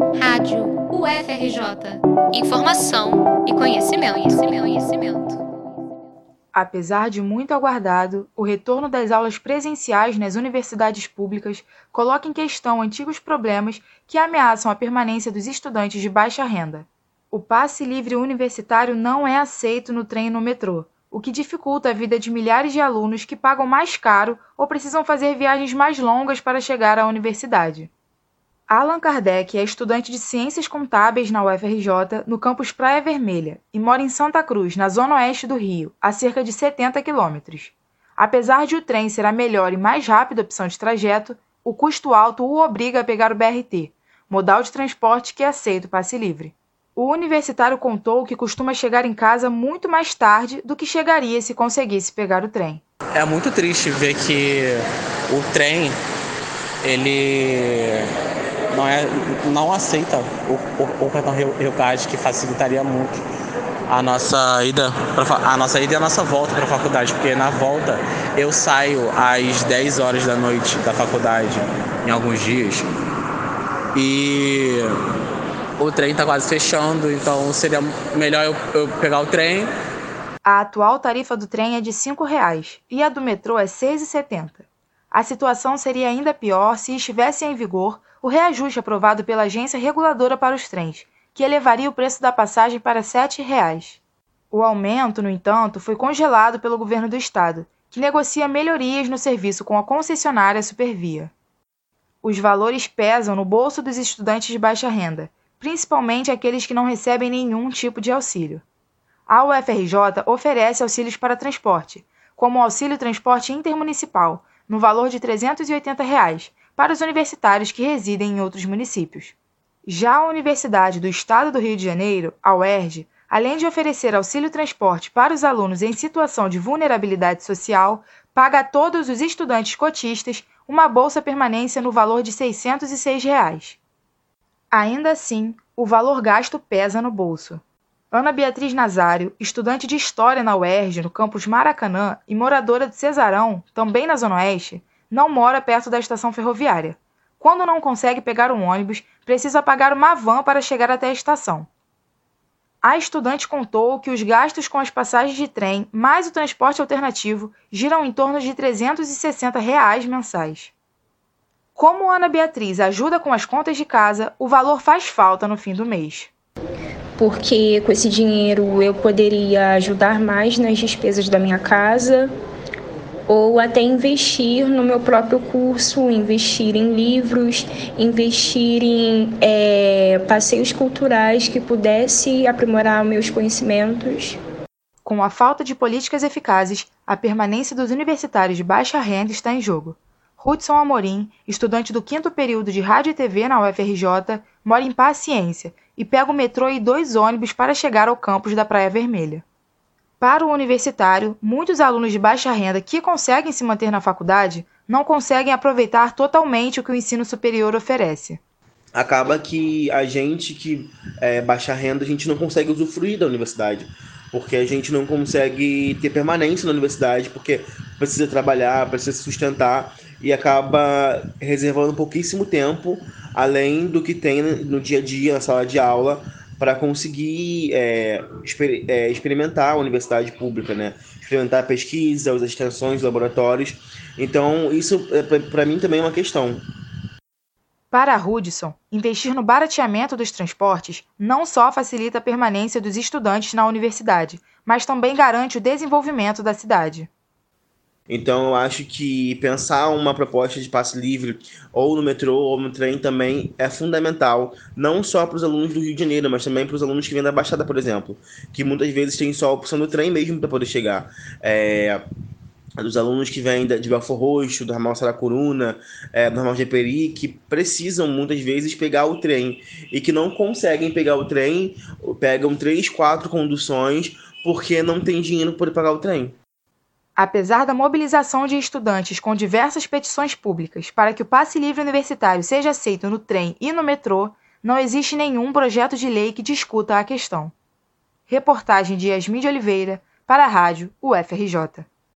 Rádio UFRJ. Informação e conhecimento, conhecimento, conhecimento. Apesar de muito aguardado, o retorno das aulas presenciais nas universidades públicas coloca em questão antigos problemas que ameaçam a permanência dos estudantes de baixa renda. O passe livre universitário não é aceito no trem e no metrô, o que dificulta a vida de milhares de alunos que pagam mais caro ou precisam fazer viagens mais longas para chegar à universidade. Allan Kardec é estudante de Ciências Contábeis na UFRJ, no campus Praia Vermelha, e mora em Santa Cruz, na zona oeste do Rio, a cerca de 70 quilômetros. Apesar de o trem ser a melhor e mais rápida opção de trajeto, o custo alto o obriga a pegar o BRT, modal de transporte que aceita o passe livre. O universitário contou que costuma chegar em casa muito mais tarde do que chegaria se conseguisse pegar o trem. É muito triste ver que o trem ele não, é, não aceita o, o, o cartão Rio Card, que facilitaria muito a nossa ida pra, a nossa ida e a nossa volta para a faculdade, porque na volta eu saio às 10 horas da noite da faculdade em alguns dias e o trem está quase fechando, então seria melhor eu, eu, pegar o trem. A atual tarifa do trem é de R$ 5,00 e a do metrô é R$ 6,70. A situação seria ainda pior se estivesse em vigor o reajuste aprovado pela Agência Reguladora para os Trens, que elevaria o preço da passagem para R$ 7,00. O aumento, no entanto, foi congelado pelo governo do estado, que negocia melhorias no serviço com a concessionária Supervia. Os valores pesam no bolso dos estudantes de baixa renda, principalmente aqueles que não recebem nenhum tipo de auxílio. A UFRJ oferece auxílios para transporte, como o Auxílio Transporte Intermunicipal, no valor de 380 reais, para os universitários que residem em outros municípios. Já a Universidade do Estado do Rio de Janeiro, a UERJ, além de oferecer auxílio transporte para os alunos em situação de vulnerabilidade social, paga a todos os estudantes cotistas uma bolsa permanência no valor de 606 reais. Ainda assim, o valor gasto pesa no bolso. Ana Beatriz Nazário, estudante de História na UERJ, no campus Maracanã, e moradora de Cesarão, também na Zona Oeste, não mora perto da estação ferroviária. Quando não consegue pegar um ônibus, precisa pagar uma van para chegar até a estação. A estudante contou que os gastos com as passagens de trem mais o transporte alternativo giram em torno de 360 reais mensais. Como Ana Beatriz ajuda com as contas de casa, o valor faz falta no fim do mês. Porque com esse dinheiro eu poderia ajudar mais nas despesas da minha casa, ou até investir no meu próprio curso, investir em livros, investir em é, passeios culturais que pudesse aprimorar meus conhecimentos. Com a falta de políticas eficazes, a permanência dos universitários de baixa renda está em jogo. Hudson Amorim, estudante do quinto período de Rádio e TV na UFRJ, mora em Paciência e pega o metrô e dois ônibus para chegar ao campus da Praia Vermelha. Para o universitário, muitos alunos de baixa renda que conseguem se manter na faculdade não conseguem aproveitar totalmente o que o ensino superior oferece. Acaba que a gente que é baixa renda, a gente não consegue usufruir da universidade, porque a gente não consegue ter permanência na universidade, porque precisa trabalhar, precisa se sustentar e acaba reservando pouquíssimo tempo, além do que tem no dia a dia, na sala de aula, para conseguir é, exper é, experimentar a universidade pública, né? Experimentar a pesquisa, as extensões, os laboratórios. Então, isso é, para mim também é uma questão. Para Hudson, investir no barateamento dos transportes não só facilita a permanência dos estudantes na universidade, mas também garante o desenvolvimento da cidade. Então eu acho que pensar uma proposta de passe livre ou no metrô ou no trem também é fundamental, não só para os alunos do Rio de Janeiro, mas também para os alunos que vêm da Baixada, por exemplo, que muitas vezes têm só a opção do trem mesmo para poder chegar. É, dos alunos que vêm de Belfor Roxo, do ramal Saracuruna, é, do ramal Jeperi, que precisam muitas vezes pegar o trem e que não conseguem pegar o trem, pegam três, quatro conduções porque não tem dinheiro para poder pagar o trem. Apesar da mobilização de estudantes com diversas petições públicas para que o passe livre universitário seja aceito no trem e no metrô, não existe nenhum projeto de lei que discuta a questão. Reportagem de Yasmin de Oliveira, para a Rádio UFRJ.